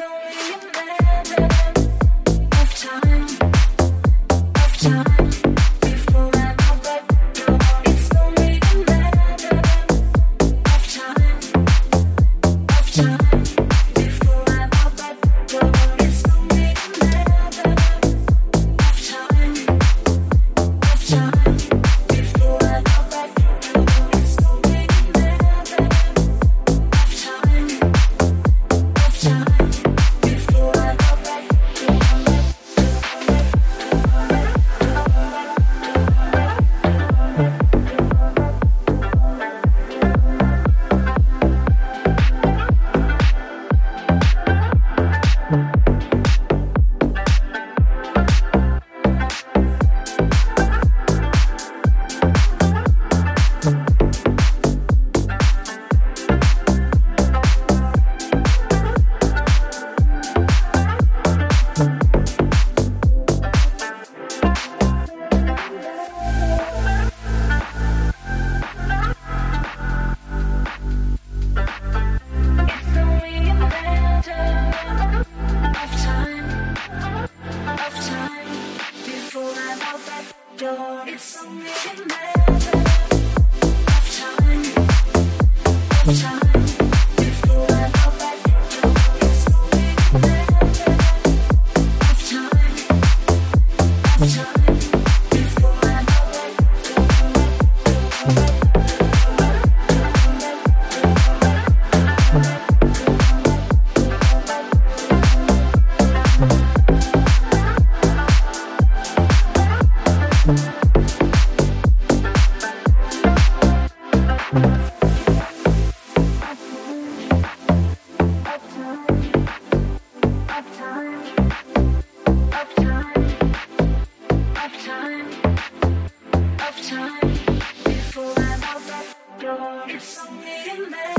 only a time There's something in there.